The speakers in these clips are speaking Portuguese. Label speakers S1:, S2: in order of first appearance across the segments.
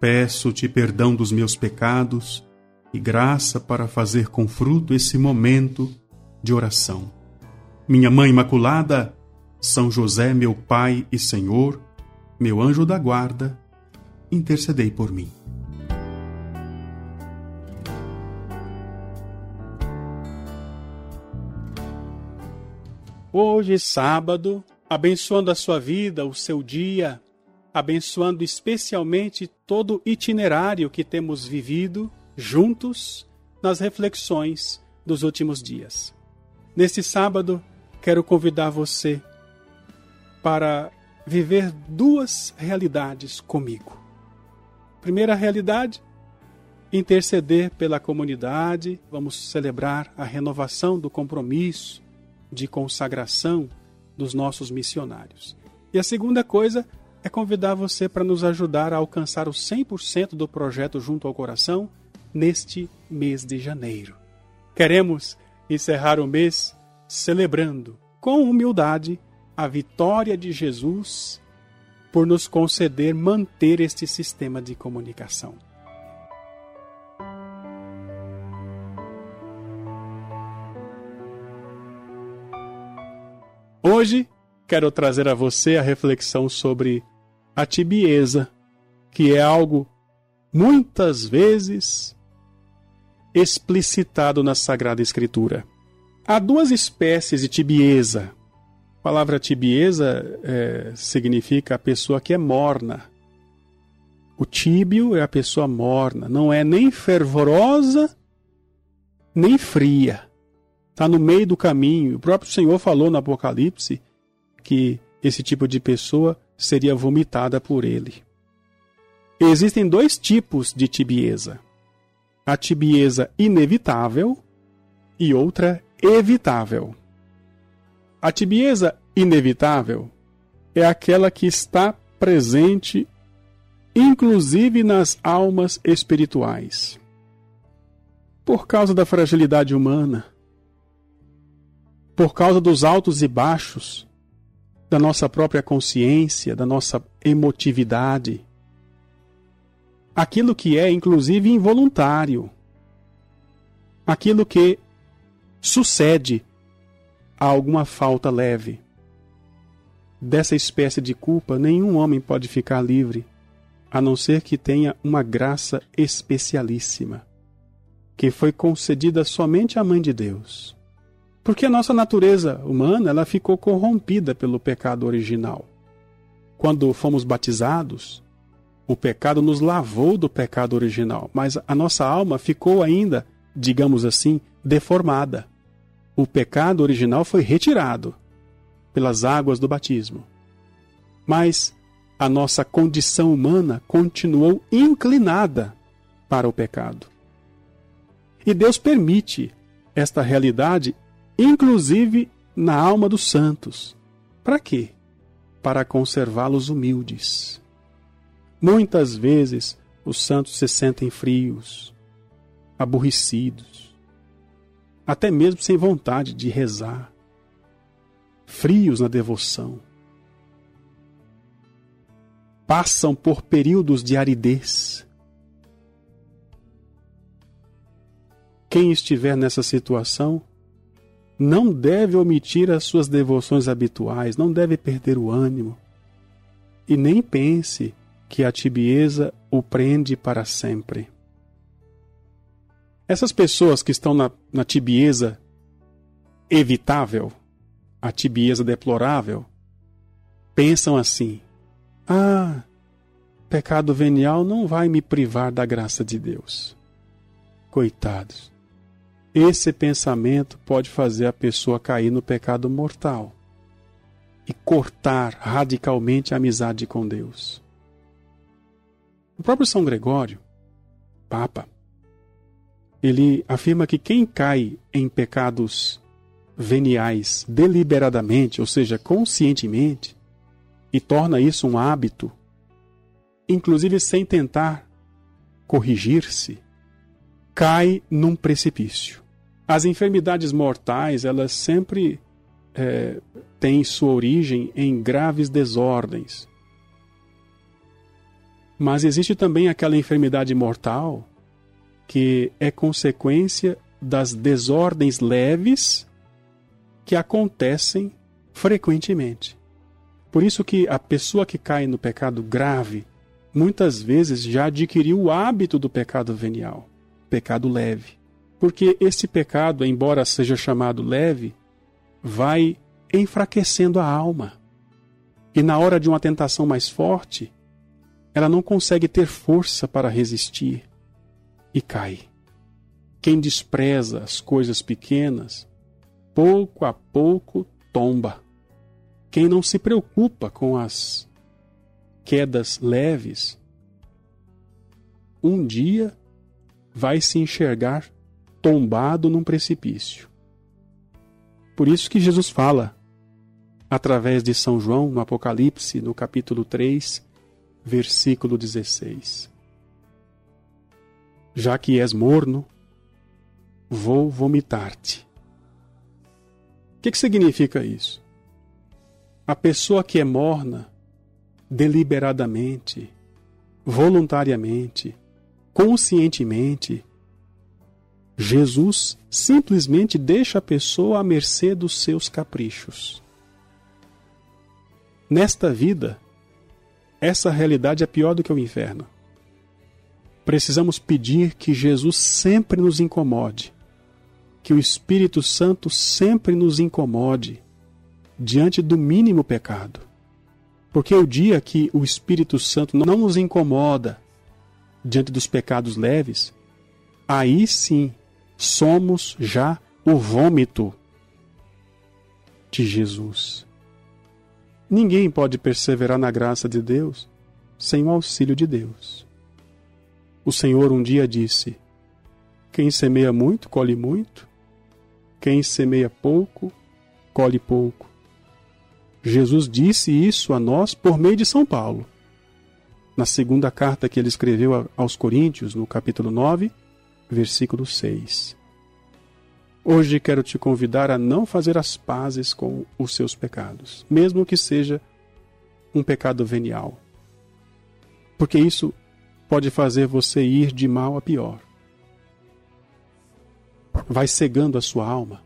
S1: Peço-te perdão dos meus pecados e graça para fazer com fruto esse momento de oração. Minha Mãe Imaculada, São José, meu Pai e Senhor, meu anjo da guarda, intercedei por mim. Hoje, sábado, abençoando a sua vida, o seu dia, abençoando especialmente todo o itinerário que temos vivido juntos nas reflexões dos últimos dias. Neste sábado, quero convidar você para viver duas realidades comigo. Primeira realidade, interceder pela comunidade, vamos celebrar a renovação do compromisso de consagração dos nossos missionários. E a segunda coisa é convidar você para nos ajudar a alcançar o 100% do projeto Junto ao Coração neste mês de janeiro. Queremos encerrar o mês celebrando com humildade a vitória de Jesus por nos conceder manter este sistema de comunicação. Hoje quero trazer a você a reflexão sobre a tibieza, que é algo muitas vezes explicitado na Sagrada Escritura. Há duas espécies de tibieza. A palavra tibieza é, significa a pessoa que é morna. O tíbio é a pessoa morna, não é nem fervorosa nem fria. Está no meio do caminho. O próprio Senhor falou no Apocalipse que esse tipo de pessoa seria vomitada por ele. Existem dois tipos de tibieza: a tibieza inevitável e outra evitável. A tibieza inevitável é aquela que está presente inclusive nas almas espirituais. Por causa da fragilidade humana, por causa dos altos e baixos da nossa própria consciência, da nossa emotividade, aquilo que é inclusive involuntário, aquilo que sucede a alguma falta leve. Dessa espécie de culpa, nenhum homem pode ficar livre, a não ser que tenha uma graça especialíssima, que foi concedida somente à Mãe de Deus. Porque a nossa natureza humana ela ficou corrompida pelo pecado original. Quando fomos batizados, o pecado nos lavou do pecado original, mas a nossa alma ficou ainda, digamos assim, deformada. O pecado original foi retirado pelas águas do batismo. Mas a nossa condição humana continuou inclinada para o pecado. E Deus permite esta realidade, inclusive na alma dos santos. Para quê? Para conservá-los humildes Muitas vezes os santos se sentem frios, aborrecidos, até mesmo sem vontade de rezar, frios na devoção. Passam por períodos de aridez. Quem estiver nessa situação não deve omitir as suas devoções habituais, não deve perder o ânimo. E nem pense que a tibieza o prende para sempre. Essas pessoas que estão na, na tibieza evitável, a tibieza deplorável, pensam assim: ah, pecado venial não vai me privar da graça de Deus. Coitados. Esse pensamento pode fazer a pessoa cair no pecado mortal e cortar radicalmente a amizade com Deus. O próprio São Gregório, Papa, ele afirma que quem cai em pecados veniais deliberadamente, ou seja, conscientemente, e torna isso um hábito, inclusive sem tentar corrigir-se, cai num precipício. As enfermidades mortais, elas sempre é, têm sua origem em graves desordens. Mas existe também aquela enfermidade mortal que é consequência das desordens leves que acontecem frequentemente. Por isso que a pessoa que cai no pecado grave muitas vezes já adquiriu o hábito do pecado venial, pecado leve. Porque esse pecado, embora seja chamado leve, vai enfraquecendo a alma. E na hora de uma tentação mais forte, ela não consegue ter força para resistir e cai. Quem despreza as coisas pequenas, pouco a pouco tomba. Quem não se preocupa com as quedas leves, um dia vai se enxergar tombado num precipício. Por isso que Jesus fala, através de São João, no Apocalipse, no capítulo 3, versículo 16 já que és morno, vou vomitar-te. O que, que significa isso? A pessoa que é morna, deliberadamente, voluntariamente, conscientemente, Jesus simplesmente deixa a pessoa à mercê dos seus caprichos. Nesta vida, essa realidade é pior do que o inferno precisamos pedir que Jesus sempre nos incomode, que o Espírito Santo sempre nos incomode diante do mínimo pecado. Porque o dia que o Espírito Santo não nos incomoda diante dos pecados leves, aí sim somos já o vômito de Jesus. Ninguém pode perseverar na graça de Deus sem o auxílio de Deus. O Senhor um dia disse: Quem semeia muito, colhe muito. Quem semeia pouco, colhe pouco. Jesus disse isso a nós por meio de São Paulo. Na segunda carta que ele escreveu aos Coríntios, no capítulo 9, versículo 6. Hoje quero te convidar a não fazer as pazes com os seus pecados, mesmo que seja um pecado venial. Porque isso pode fazer você ir de mal a pior. Vai cegando a sua alma,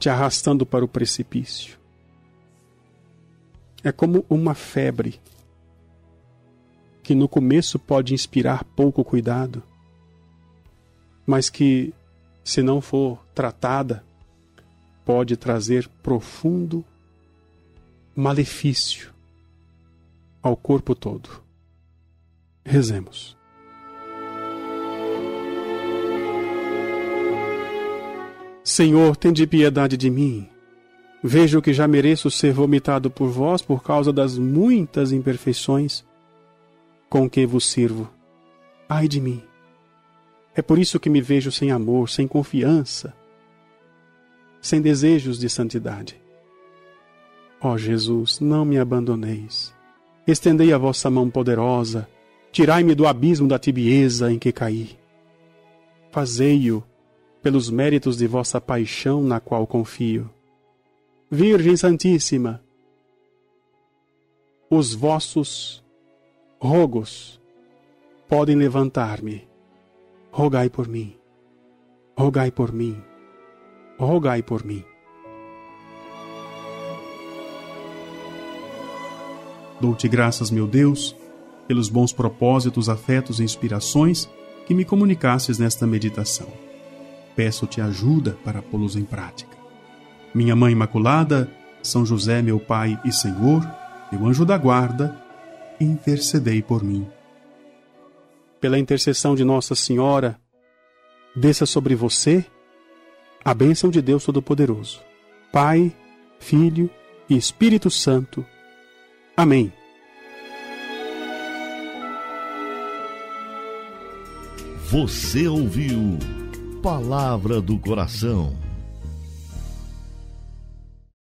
S1: te arrastando para o precipício. É como uma febre que no começo pode inspirar pouco cuidado, mas que, se não for tratada, pode trazer profundo malefício ao corpo todo. Rezemos. Senhor, tende piedade de mim. Vejo que já mereço ser vomitado por vós por causa das muitas imperfeições com que vos sirvo. Ai de mim! É por isso que me vejo sem amor, sem confiança, sem desejos de santidade. Ó oh Jesus, não me abandoneis. Estendei a vossa mão poderosa Tirai-me do abismo da tibieza em que caí. Fazei-o pelos méritos de vossa paixão na qual confio. Virgem Santíssima, os vossos rogos podem levantar-me. Rogai por mim, rogai por mim, rogai por mim. Dou-te graças, meu Deus pelos bons propósitos, afetos e inspirações que me comunicasses nesta meditação. Peço-te ajuda para pô-los em prática. Minha Mãe Imaculada, São José, meu Pai e Senhor, meu anjo da guarda, intercedei por mim. Pela intercessão de Nossa Senhora, desça sobre você a bênção de Deus Todo-Poderoso, Pai, Filho e Espírito Santo. Amém.
S2: Você ouviu Palavra do Coração